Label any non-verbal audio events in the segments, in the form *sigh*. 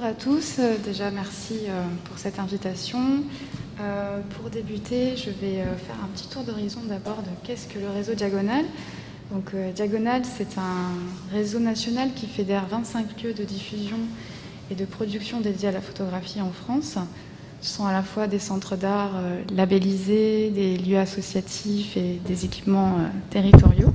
Bonjour à tous. Euh, déjà, merci euh, pour cette invitation. Euh, pour débuter, je vais faire un petit tour d'horizon d'abord de qu'est-ce que le réseau Diagonal. Donc, Diagonal, c'est un réseau national qui fédère 25 lieux de diffusion et de production dédiés à la photographie en France. Ce sont à la fois des centres d'art labellisés, des lieux associatifs et des équipements territoriaux.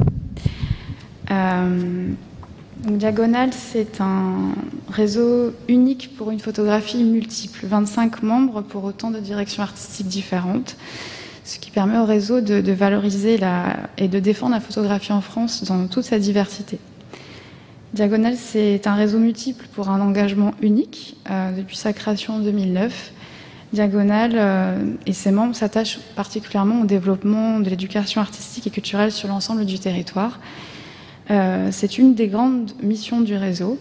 Diagonal, c'est un réseau unique pour une photographie multiple, 25 membres pour autant de directions artistiques différentes, ce qui permet au réseau de, valoriser et de défendre la photographie en France dans toute sa diversité. Diagonal, c'est un réseau multiple pour un engagement unique euh, depuis sa création en 2009. Diagonal euh, et ses membres s'attachent particulièrement au développement de l'éducation artistique et culturelle sur l'ensemble du territoire euh, c'est une des grandes missions du réseau.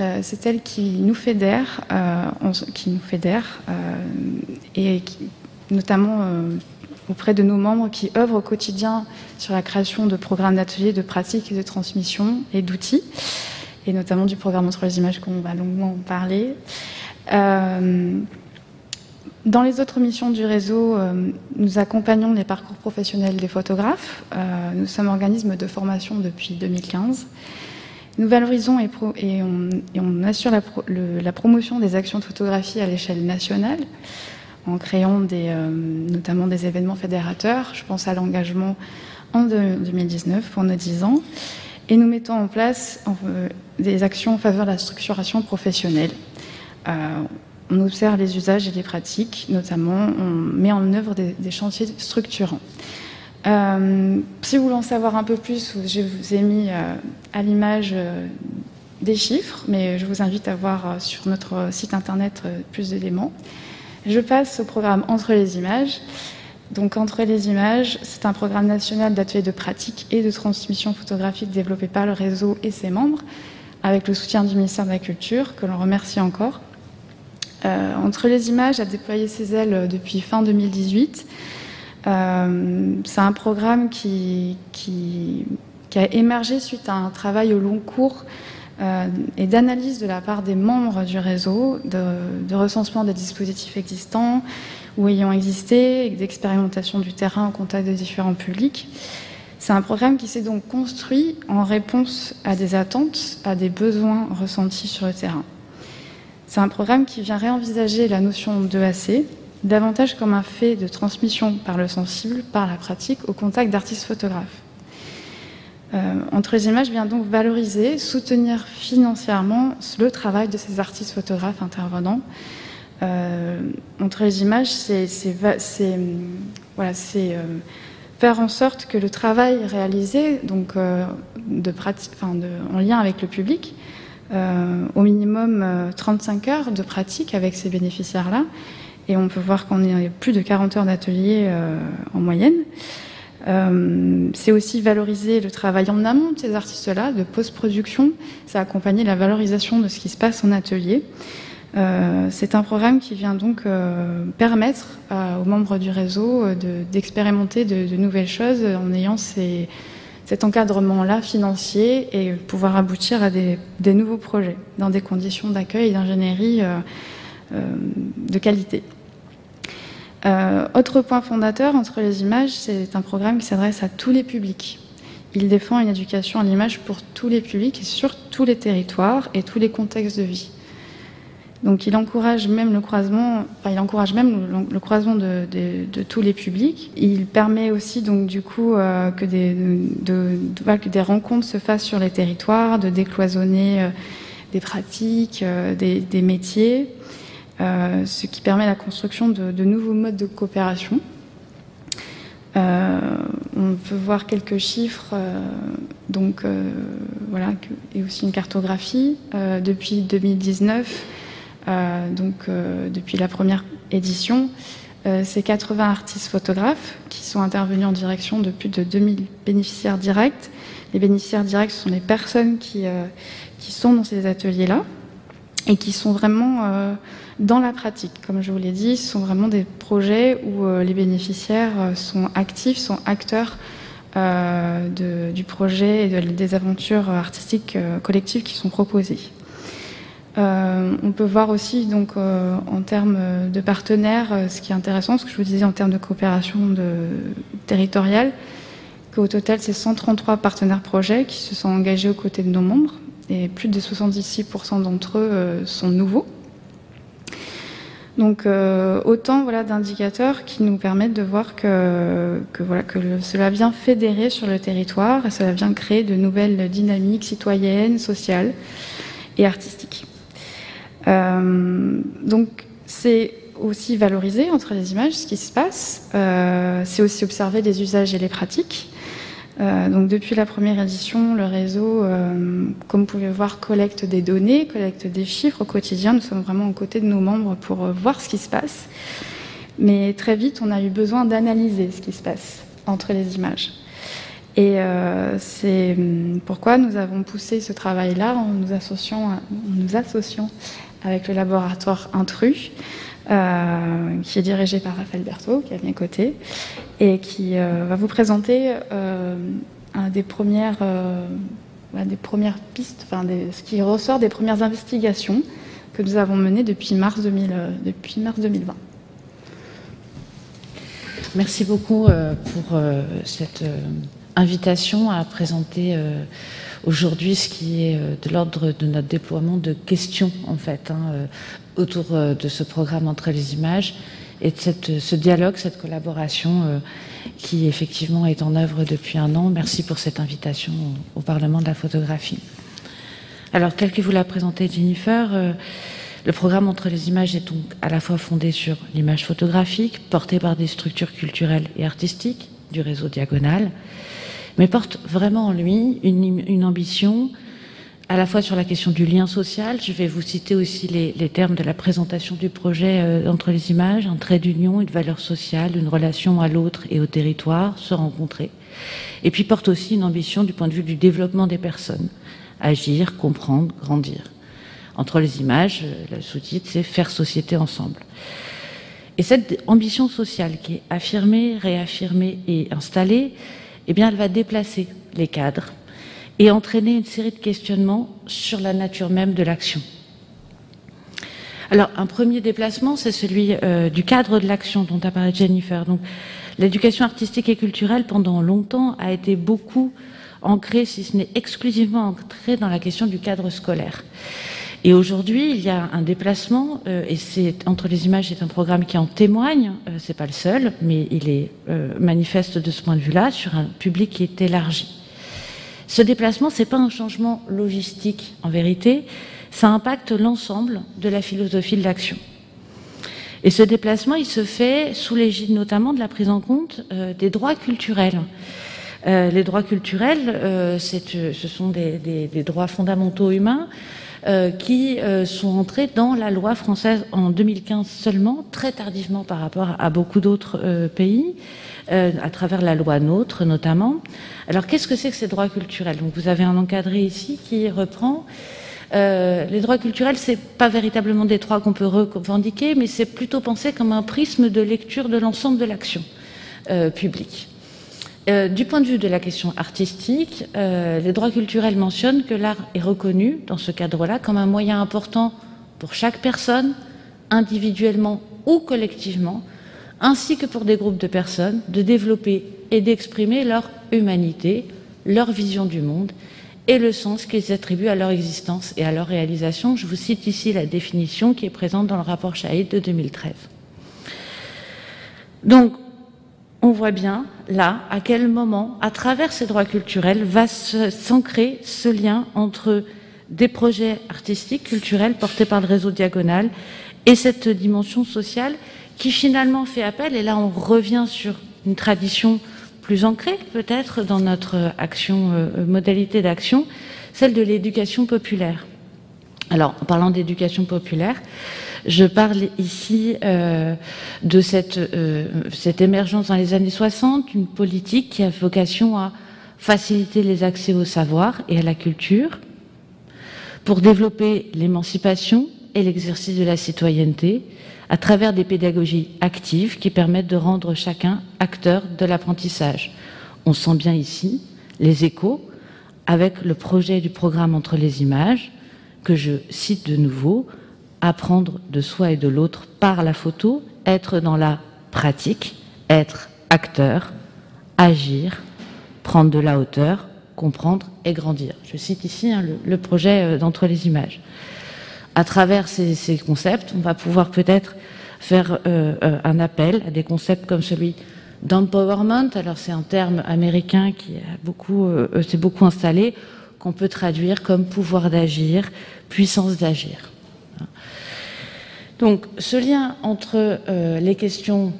Euh, c'est elle qui nous fédère, euh, qui nous fédère et notamment auprès de nos membres qui œuvrent au quotidien sur la création de programmes d'ateliers, de pratiques et de transmission et d'outils, et notamment du programme Entre les images qu'on va longuement parler. Dans les autres missions du réseau, euh, nous accompagnons les parcours professionnels des photographes. Euh, nous sommes organisme de formation depuis 2015. Nous valorisons et, on, assure la, promotion des actions de photographie à l'échelle nationale en créant euh, notamment des événements fédérateurs. Je pense à l'engagement en 2019 pour nos 10 ans. Et nous mettons en place des actions en faveur de la structuration professionnelle on observe les usages et les pratiques, notamment on met en œuvre des, chantiers structurants. Euh, si vous voulez en savoir un peu plus, je vous ai mis euh, à l'image euh, des chiffres, mais je vous invite à voir sur notre site internet plus d'éléments. Je passe au programme Entre les images. Donc Entre les images, c'est un programme national d'ateliers de pratique et de transmission photographique développé par le réseau et ses membres, avec le soutien du ministère de la Culture, que l'on remercie encore. Euh, Entre les images a déployé ses ailes depuis fin 2018. Euh, c'est un programme qui, a émergé suite à un travail au long cours euh, et d'analyse de la part des membres du réseau, de, recensement des dispositifs existants ou ayant existé, d'expérimentation du terrain en contact de différents publics. C'est un programme qui s'est donc construit en réponse à des attentes, à des besoins ressentis sur le terrain. C'est un programme qui vient réenvisager la notion d'EAC davantage comme un fait de transmission par le sensible, par la pratique, au contact d'artistes photographes. Euh, Entre les images vient donc valoriser, soutenir financièrement le travail de ces artistes photographes intervenants. Euh, entre les images, c'est euh, faire en sorte que le travail réalisé, donc en lien avec le public, au minimum 35 euh, heures de pratique avec ces bénéficiaires-là. Et on peut voir qu'on est plus de 40 heures d'atelier euh, en moyenne. c'est aussi valoriser le travail en amont de ces artistes-là, de post-production. C'est accompagner la valorisation de ce qui se passe en atelier. c'est un programme qui vient donc permettre aux membres du réseau d'expérimenter de, de, nouvelles choses en ayant ces, cet encadrement-là financier et pouvoir aboutir à des, nouveaux projets dans des conditions d'accueil et d'ingénierie euh, euh, de qualité. Euh, autre point fondateur entre les images, c'est un programme qui s'adresse à tous les publics. Il défend une éducation à l'image pour tous les publics et sur tous les territoires et tous les contextes de vie. Donc il encourage même le croisement, il encourage même le, croisement de, tous les publics. Il permet aussi donc du coup euh, que, des, des rencontres se fassent sur les territoires, de décloisonner euh, des pratiques, euh, des, métiers, ce qui permet la construction de, nouveaux modes de coopération. on peut voir quelques chiffres, donc voilà, et aussi une cartographie. depuis 2019, euh, donc euh, depuis la première édition. Euh, c'est 80 artistes photographes qui sont intervenus en direction de plus de 2000 bénéficiaires directs. Les bénéficiaires directs, sont les personnes qui, qui sont dans ces ateliers-là et qui sont vraiment dans la pratique. Comme je vous l'ai dit, ce sont vraiment des projets où les bénéficiaires sont actifs, sont acteurs du projet et des aventures artistiques collectives qui sont proposées. On peut voir aussi donc en termes de partenaires, ce qui est intéressant, ce que je vous disais en termes de coopération territoriale, qu'au total c'est 133 partenaires projets qui se sont engagés aux côtés de nos membres et plus de 76% d'entre eux sont nouveaux. Donc euh, autant voilà, d'indicateurs qui nous permettent de voir que cela vient fédérer sur le territoire et cela vient créer de nouvelles dynamiques citoyennes, sociales et artistiques. Euh, donc c'est aussi valoriser entre les images ce qui se passe, euh, c'est aussi observer les usages et les pratiques, euh, donc depuis la première édition, le réseau, comme vous pouvez voir, collecte des données, collecte des chiffres au quotidien. Nous sommes vraiment aux côtés de nos membres pour voir ce qui se passe. Mais très vite, on a eu besoin d'analyser ce qui se passe entre les images. Et c'est hum, pourquoi nous avons poussé ce travail-là en nous associant, en nous associant avec le laboratoire Intrus. Euh, qui est dirigé par Raphaël Berthaud, qui est à mes côtés, et qui euh, va vous présenter euh, un des premières, des premières pistes, enfin, ce qui ressort des premières investigations que nous avons menées depuis mars, 2000, depuis mars 2020. Merci beaucoup pour cette invitation à présenter aujourd'hui ce qui est de l'ordre de notre déploiement de questions en fait hein, autour euh, de ce programme entre les images et de cette, ce dialogue, cette collaboration euh, qui effectivement est en œuvre depuis un an. Merci pour cette invitation au, Parlement de la photographie. Alors, tel que vous l'a présenté Jennifer, euh, le programme Entre les images est donc à la fois fondé sur l'image photographique, portée par des structures culturelles et artistiques du réseau Diagonal, mais porte vraiment en lui une, une ambition à la fois sur la question du lien social. Je vais vous citer aussi les, termes de la présentation du projet euh, entre les images, un trait d'union, une valeur sociale, une relation à l'autre et au territoire, se rencontrer. Et puis porte aussi une ambition du point de vue du développement des personnes, agir, comprendre, grandir. Entre les images, euh, le sous-titre, c'est faire société ensemble. Et cette ambition sociale qui est affirmée, réaffirmée et installée, eh bien, elle va déplacer les cadres, et entraîner une série de questionnements sur la nature même de l'action. Alors, un premier déplacement, c'est celui euh, du cadre de l'action dont a parlé Jennifer. Donc, l'éducation artistique et culturelle, pendant longtemps, a été beaucoup ancrée, si ce n'est exclusivement ancrée, dans la question du cadre scolaire. Et aujourd'hui, il y a un déplacement, euh, et c'est entre les images, c'est un programme qui en témoigne. Euh, c'est pas le seul, mais il est manifeste de ce point de vue-là sur un public qui est élargi. Ce déplacement, ce n'est pas un changement logistique en vérité, ça impacte l'ensemble de la philosophie de l'action. Et ce déplacement, il se fait sous l'égide notamment de la prise en compte euh, des droits culturels. Euh, les droits culturels, euh, ce sont des, droits fondamentaux humains qui sont entrés dans la loi française en 2015 seulement, très tardivement par rapport à beaucoup d'autres pays. Euh, à travers la loi NOTRe notamment. Alors qu'est-ce que c'est que ces droits culturels? Donc vous avez un encadré ici qui reprend. Euh, les droits culturels, c'est pas véritablement des droits qu'on peut revendiquer, mais c'est plutôt pensé comme un prisme de lecture de l'ensemble de l'action euh, du point de vue de la question artistique, les droits culturels mentionnent que l'art est reconnu dans ce cadre-là comme un moyen important pour chaque personne, individuellement ou collectivement, ainsi que pour des groupes de personnes, de développer et d'exprimer leur humanité, leur vision du monde et le sens qu'ils attribuent à leur existence et à leur réalisation. Je vous cite ici la définition qui est présente dans le rapport Shahid de 2013. Donc, on voit bien là à quel moment, à travers ces droits culturels, va s'ancrer ce lien entre des projets artistiques, culturels portés par le réseau Diagonal et cette dimension sociale qui finalement fait appel, et là on revient sur une tradition plus ancrée peut-être dans notre action, euh, modalité d'action, celle de l'éducation populaire. Alors, en parlant d'éducation populaire, je parle ici euh, de cette, euh, cette émergence dans les années 60, une politique qui a vocation à faciliter les accès au savoir et à la culture, pour développer l'émancipation et l'exercice de la citoyenneté, à travers des pédagogies actives qui permettent de rendre chacun acteur de l'apprentissage. On sent bien ici les échos avec le projet du programme entre les images que je cite de nouveau, apprendre de soi et de l'autre par la photo, être dans la pratique, être acteur, agir, prendre de la hauteur, comprendre et grandir. Je cite ici hein, le, projet euh, d'entre les images. À travers ces, concepts, on va pouvoir peut-être faire euh, euh, un appel à des concepts comme celui d'empowerment. Alors c'est un terme américain qui s'est beaucoup installé, qu'on peut traduire comme pouvoir d'agir, puissance d'agir. Donc ce lien entre les questions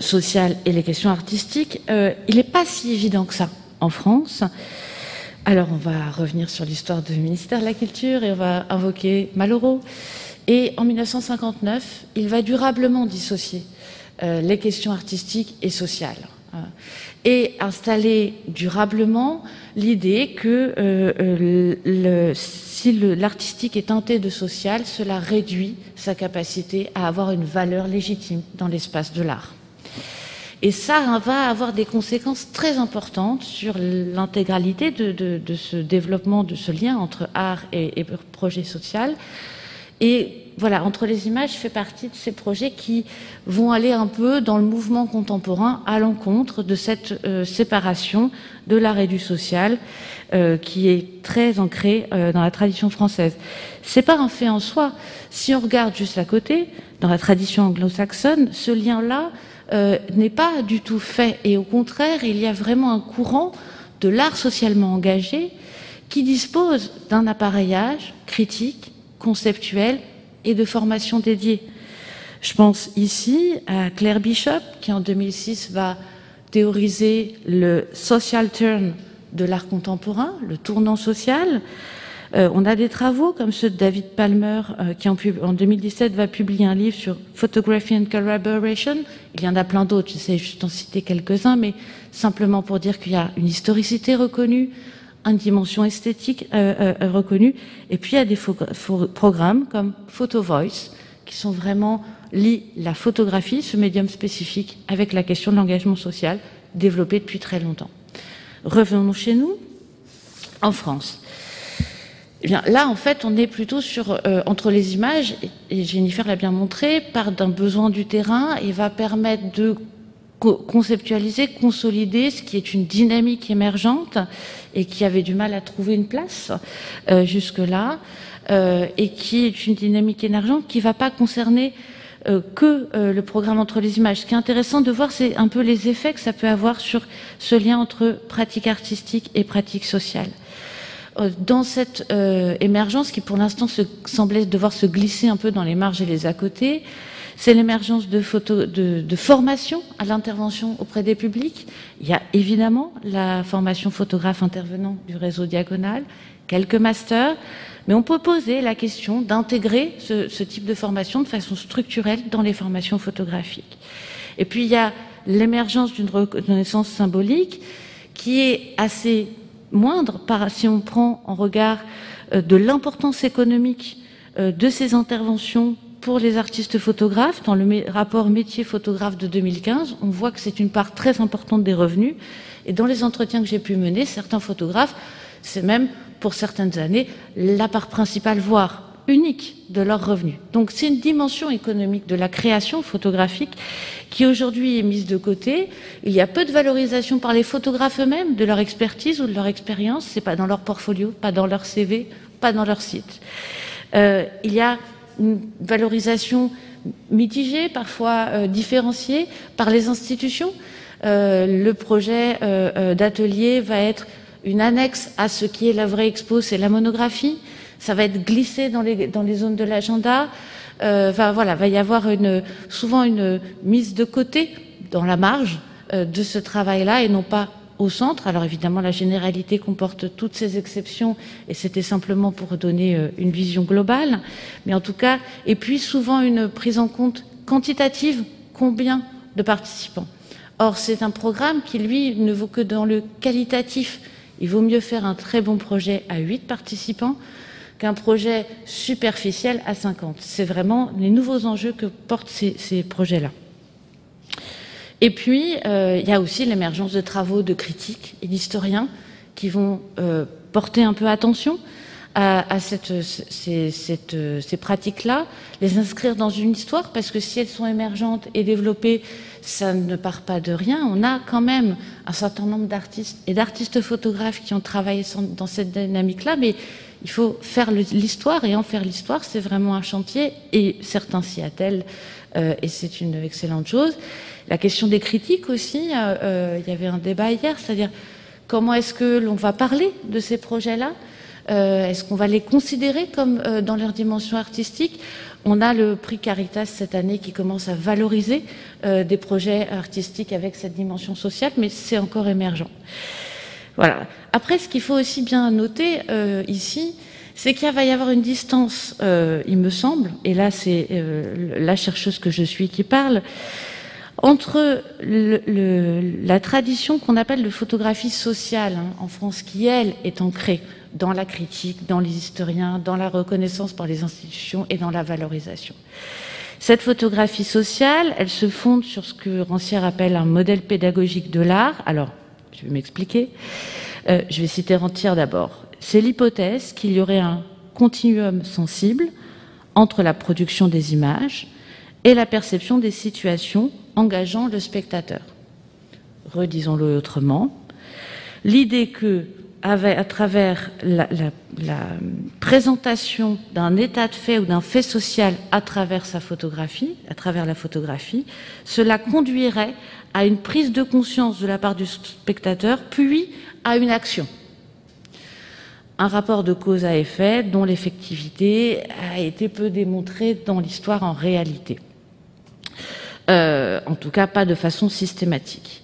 sociales et les questions artistiques, il n'est pas si évident que ça en France. Alors on va revenir sur l'histoire du ministère de la Culture et on va invoquer Malraux. Et en 1959, il va durablement dissocier euh, les questions artistiques et sociales et installer durablement l'idée que euh, euh, si l'artistique est teinté de social, cela réduit sa capacité à avoir une valeur légitime dans l'espace de l'art. Et ça va avoir des conséquences très importantes sur l'intégralité de, ce développement, de ce lien entre art et, projet social. Et voilà, entre les images fait partie de ces projets qui vont aller un peu dans le mouvement contemporain à l'encontre de cette euh, séparation de l'art et du social euh, qui est très ancrée euh, dans la tradition française. C'est pas un fait en soi. Si on regarde juste à côté, dans la tradition anglo-saxonne, ce lien-là n'est pas du tout fait. Et au contraire, il y a vraiment un courant de l'art socialement engagé qui dispose d'un appareillage critique, conceptuel et de formation dédiée. Je pense ici à Claire Bishop, qui en 2006 va théoriser le social turn de l'art contemporain, le tournant social, euh, on a des travaux comme ceux de David Palmer, euh, qui en, en, 2017 va publier un livre sur Photography and Collaboration. Il y en a plein d'autres, j'essaie juste d'en citer quelques-uns, mais simplement pour dire qu'il y a une historicité reconnue, une dimension esthétique euh, reconnue, et puis il y a des programmes comme Photo Voice, qui sont vraiment lient la photographie, ce médium spécifique, avec la question de l'engagement social, développé depuis très longtemps. Revenons chez nous, en France. Eh bien, là, en fait, on est plutôt sur euh, entre les images, et Jennifer l'a bien montré, part d'un besoin du terrain et va permettre de conceptualiser, consolider ce qui est une dynamique émergente et qui avait du mal à trouver une place euh, jusque-là, euh, et qui est une dynamique émergente qui ne va pas concerner que le programme entre les images. Ce qui est intéressant de voir, c'est un peu les effets que ça peut avoir sur ce lien entre pratique artistique et pratique sociale. Euh, dans cette euh, émergence qui pour l'instant semblait devoir se glisser un peu dans les marges et les à côté, c'est l'émergence de, de, de, formation à l'intervention auprès des publics. Il y a évidemment la formation photographe intervenant du réseau diagonal, quelques masters, mais on peut poser la question d'intégrer ce, ce, type de formation de façon structurelle dans les formations photographiques. Et puis il y a l'émergence d'une reconnaissance symbolique qui est assez moindre par, si on prend en regard euh, de l'importance économique euh, de ces interventions pour les artistes photographes. Dans le rapport métier photographe de 2015, on voit que c'est une part très importante des revenus. Et dans les entretiens que j'ai pu mener, certains photographes, c'est même pour certaines années la part principale, voire unique de leurs revenus. Donc c'est une dimension économique de la création photographique qui aujourd'hui est mise de côté. Il y a peu de valorisation par les photographes eux-mêmes de leur expertise ou de leur expérience. C'est pas dans leur portfolio, pas dans leur CV, pas dans leur site. Euh, il y a une valorisation mitigée, parfois euh, différenciée par les institutions. Euh, le projet d'atelier va être une annexe à ce qui est la vraie expo, c'est la monographie ça va être glissé dans les, dans les zones de l'agenda. Euh, va, voilà, va y avoir une, souvent une mise de côté dans la marge euh, de ce travail-là et non pas au centre. Alors évidemment, la généralité comporte toutes ces exceptions et c'était simplement pour donner euh, une vision globale. Mais en tout cas, et puis souvent une prise en compte quantitative, combien de participants. Or, c'est un programme qui, lui, ne vaut que dans le qualitatif. Il vaut mieux faire un très bon projet à 8 participants qu'un projet superficiel à 50. C'est vraiment les nouveaux enjeux que portent ces, projets-là. Et puis, euh, il y a aussi l'émergence de travaux de critiques et d'historiens qui vont euh, porter un peu attention à, cette, ces, ces pratiques-là, les inscrire dans une histoire, parce que si elles sont émergentes et développées, ça ne part pas de rien. On a quand même un certain nombre d'artistes et d'artistes photographes qui ont travaillé dans cette dynamique-là, mais il faut faire l'histoire et en faire l'histoire, c'est vraiment un chantier et certains s'y attellent euh, et c'est une excellente chose. La question des critiques aussi, euh, euh, il y avait un débat hier, c'est-à-dire comment est-ce que l'on va parler de ces projets-là Est-ce qu'on va les considérer comme dans leur dimension artistique? On a le prix Caritas cette année qui commence à valoriser des projets artistiques avec cette dimension sociale, mais c'est encore émergent. Voilà. Après, ce qu'il faut aussi bien noter euh, ici, c'est qu'il va y avoir une distance, euh, il me semble, et là c'est euh, la chercheuse que je suis qui parle, entre la tradition qu'on appelle de photographie sociale hein, en France, qui elle est ancrée dans la critique, dans les historiens, dans la reconnaissance par les institutions et dans la valorisation. Cette photographie sociale, elle se fonde sur ce que Rancière appelle un modèle pédagogique de l'art. Alors, je vais m'expliquer. Euh, je vais citer Rentière d'abord. C'est l'hypothèse qu'il y aurait un continuum sensible entre la production des images et la perception des situations engageant le spectateur. Redisons-le autrement. L'idée que, à travers la, la présentation d'un état de fait ou d'un fait social à travers sa photographie, à travers la photographie, cela conduirait à une prise de conscience de la part du spectateur, puis à une action. Un rapport de cause à effet dont l'effectivité a été peu démontrée dans l'histoire en réalité. Euh, en tout cas, pas de façon systématique.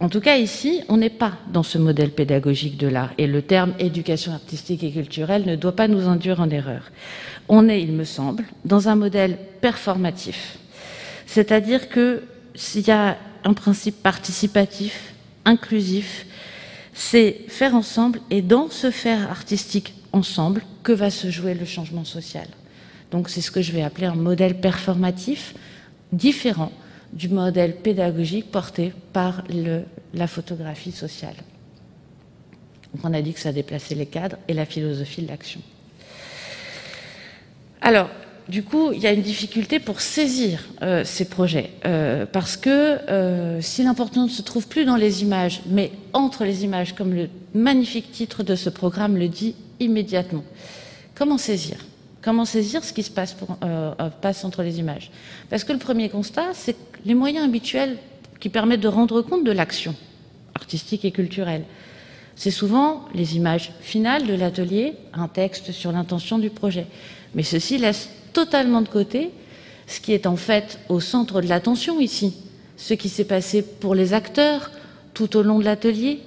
En tout cas, ici, on n'est pas dans ce modèle pédagogique de l'art, et le terme éducation artistique et culturelle ne doit pas nous induire en erreur. On est, il me semble, dans un modèle performatif. C'est-à-dire que s'il y a un principe participatif, inclusif, c'est faire ensemble et dans ce faire artistique ensemble que va se jouer le changement social. Donc c'est ce que je vais appeler un modèle performatif différent du modèle pédagogique porté par la photographie sociale. Donc on a dit que ça déplaçait les cadres et la philosophie de l'action. Alors, du coup, il y a une difficulté pour saisir euh, ces projets, euh, parce que euh, si l'important ne se trouve plus dans les images, mais entre les images, comme le magnifique titre de ce programme le dit immédiatement, comment saisir? Comment saisir ce qui se passe, passe entre les images? Parce que le premier constat, c'est les moyens habituels qui permettent de rendre compte de l'action artistique et culturelle, c'est souvent les images finales de l'atelier, un texte sur l'intention du projet. Mais ceci laisse totalement de côté ce qui est en fait au centre de l'attention ici, ce qui s'est passé pour les acteurs tout au long de l'atelier,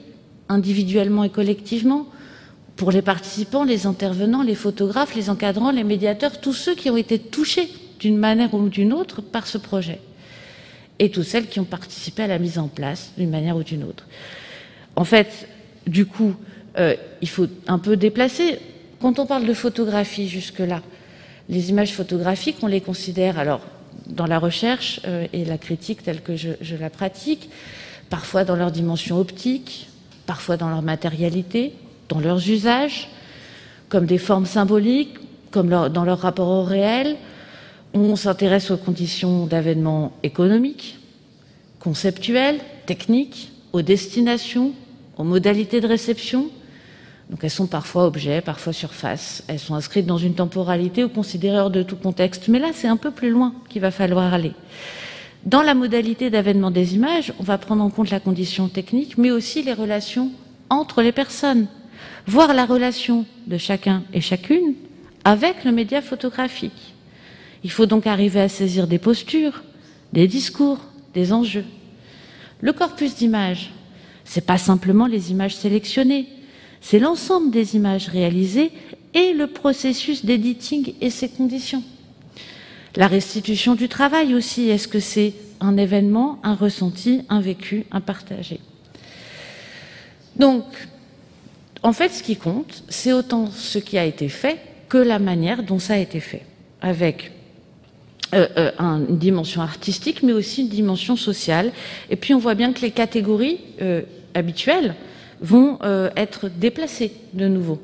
individuellement et collectivement, pour les participants, les intervenants, les photographes, les encadrants, les médiateurs, tous ceux qui ont été touchés d'une manière ou d'une autre par ce projet, et toutes celles qui ont participé à la mise en place d'une manière ou d'une autre. En fait, du coup, euh, il faut un peu déplacer. Quand on parle de photographie jusque-là, les images photographiques, on les considère, alors, dans la recherche euh, et la critique telle que je, la pratique, parfois dans leur dimension optique, parfois dans leur matérialité, dans leurs usages, comme des formes symboliques, comme dans leur rapport au réel. On s'intéresse aux conditions d'avènement économiques, conceptuelles, techniques, aux destinations, aux modalités de réception, donc elles sont parfois objets, parfois surface. Elles sont inscrites dans une temporalité ou considérées hors de tout contexte. Mais là, c'est un peu plus loin qu'il va falloir aller. Dans la modalité d'avènement des images, on va prendre en compte la condition technique, mais aussi les relations entre les personnes, voir la relation de chacun et chacune avec le média photographique. Il faut donc arriver à saisir des postures, des discours, des enjeux. Le corpus d'images, c'est pas simplement les images sélectionnées, c'est l'ensemble des images réalisées et le processus d'editing et ses conditions. La restitution du travail aussi, est-ce que c'est un événement, un ressenti, un vécu, un partagé? Donc, en fait, ce qui compte, c'est autant ce qui a été fait que la manière dont ça a été fait, avec euh, euh, une dimension artistique, mais aussi une dimension sociale. Et puis, on voit bien que les catégories euh, habituelles vont euh, être déplacés de nouveau.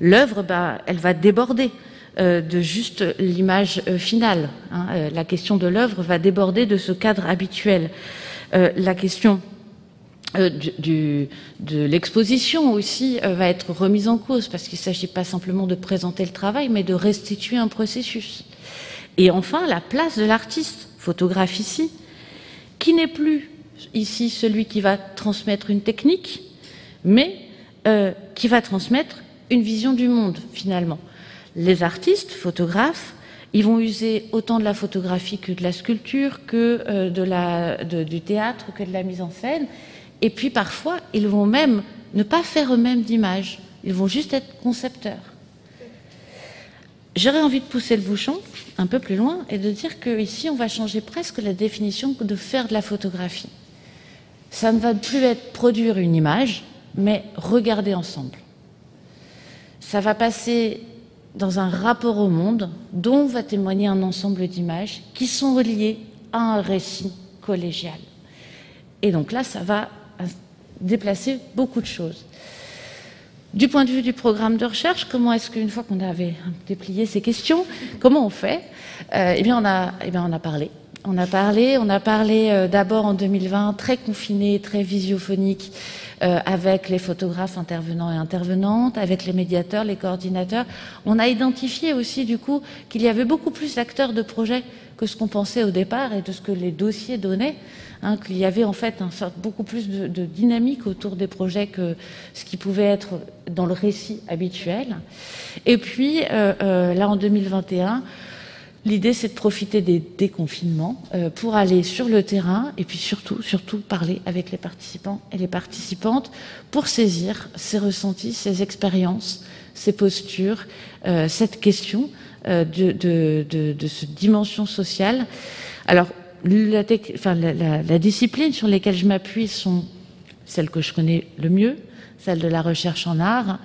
l'œuvre, bah, elle va déborder euh, de juste l'image euh, finale. Hein. Euh, la question de l'œuvre va déborder de ce cadre habituel. la question du, de l'exposition aussi va être remise en cause parce qu'il ne s'agit pas simplement de présenter le travail, mais de restituer un processus. Et enfin, la place de l'artiste, photographe ici, qui n'est plus ici celui qui va transmettre une technique, mais qui va transmettre une vision du monde finalement les artistes, photographes, ils vont user autant de la photographie que de la sculpture, que euh, de la, du théâtre, que de la mise en scène. Et puis parfois, ils vont même ne pas faire eux-mêmes d'images. Ils vont juste être concepteurs. J'aurais envie de pousser le bouchon un peu plus loin et de dire qu'ici, on va changer presque la définition de faire de la photographie. Ça ne va plus être produire une image, mais regarder ensemble. Ça va passer dans un rapport au monde dont va témoigner un ensemble d'images qui sont reliées à un récit collégial. Et donc là, ça va déplacer beaucoup de choses. Du point de vue du programme de recherche, comment est-ce qu'une fois qu'on avait déplié ces questions, comment on fait? Euh, Eh bien, on a, eh bien, on a parlé. On a parlé, on a parlé euh, d'abord en 2020, très confiné, très visiophonique, euh, avec les photographes intervenants et intervenantes, avec les médiateurs, les coordinateurs. On a identifié aussi du coup qu'il y avait beaucoup plus d'acteurs de projet que ce qu'on pensait au départ et de ce que les dossiers donnaient, hein, qu'il y avait en fait beaucoup plus de, dynamique autour des projets que ce qui pouvait être dans le récit habituel. Et puis euh, là en 2021, L'idée, c'est de profiter des déconfinements euh, pour aller sur le terrain et puis surtout, surtout parler avec les participants et les participantes pour saisir ces ressentis, ces expériences, ces postures, euh, cette question euh, de, de, de, cette dimension sociale. Alors, la, discipline sur lesquelles je m'appuie sont celles que je connais le mieux, celles de la recherche en art.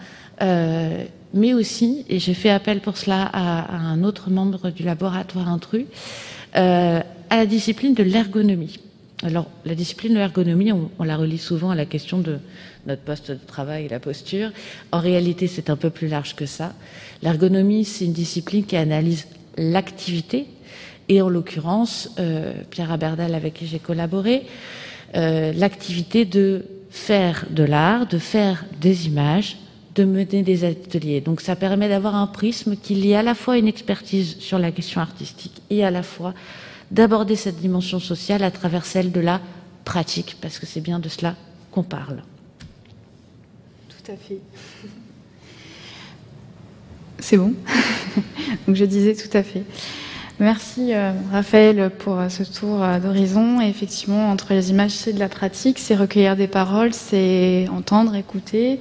Mais aussi, et j'ai fait appel pour cela à, un autre membre du laboratoire Intrus, euh, à la discipline de l'ergonomie. Alors, la discipline de l'ergonomie, on, la relie souvent à la question de notre poste de travail et la posture. En réalité, c'est un peu plus large que ça. L'ergonomie, c'est une discipline qui analyse l'activité, et en l'occurrence, euh, Pierre Aberdal, avec qui j'ai collaboré, euh, l'activité de faire de l'art, de faire des images, de mener des ateliers. Donc ça permet d'avoir un prisme qui lie à la fois une expertise sur la question artistique et à la fois d'aborder cette dimension sociale à travers celle de la pratique, parce que c'est bien de cela qu'on parle. Tout à fait. C'est bon? *laughs* Je disais tout à fait. Merci euh, Raphaël pour euh, ce tour euh, d'horizon. effectivement, entre les images, c'est de la pratique, c'est recueillir des paroles, c'est entendre, écouter.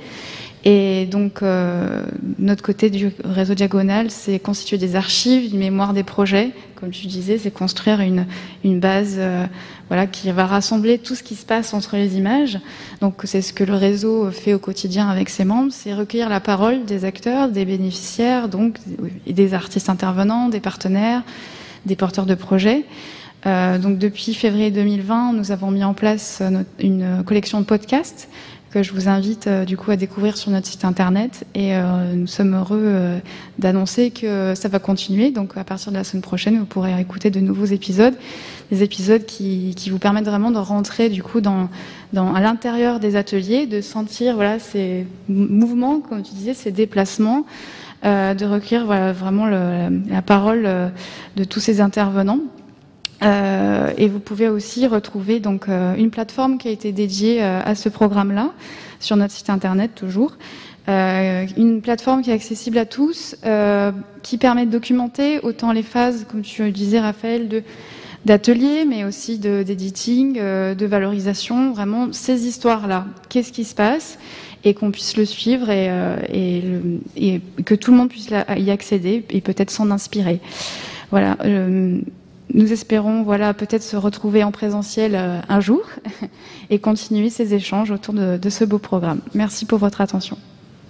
Et donc, euh, notre côté du réseau diagonal, c'est constituer des archives, une mémoire des projets. Comme tu disais, c'est construire une, une base euh, voilà, qui va rassembler tout ce qui se passe entre les images. Donc, c'est ce que le réseau fait au quotidien avec ses membres, c'est recueillir la parole des acteurs, des bénéficiaires, donc des artistes intervenants, des partenaires, des porteurs de projets. Euh, donc depuis février 2020, nous avons mis en place une collection de podcasts que je vous invite euh, du coup à découvrir sur notre site internet. Et euh, nous sommes heureux euh, d'annoncer que ça va continuer. Donc à partir de la semaine prochaine, vous pourrez écouter de nouveaux épisodes, des épisodes qui, qui vous permettent vraiment de rentrer du coup dans, dans à l'intérieur des ateliers, de sentir voilà ces mouvements, comme tu disais, ces déplacements. de recueillir voilà, vraiment le, la parole de tous ces intervenants euh, et vous pouvez aussi retrouver donc euh, une plateforme qui a été dédiée euh, à ce programme-là sur notre site internet toujours. une plateforme qui est accessible à tous, qui permet de documenter autant les phases, comme tu le disais Raphaël, de d'ateliers, mais aussi d'editing, de, valorisation, vraiment ces histoires-là. Qu'est-ce qui se passe? Et qu'on puisse le suivre et, et, et, que tout le monde puisse y accéder et peut-être s'en inspirer. Voilà nous espérons voilà, peut-être se retrouver en présentiel euh, un jour *laughs* et continuer ces échanges autour de, de ce beau programme. Merci pour votre attention.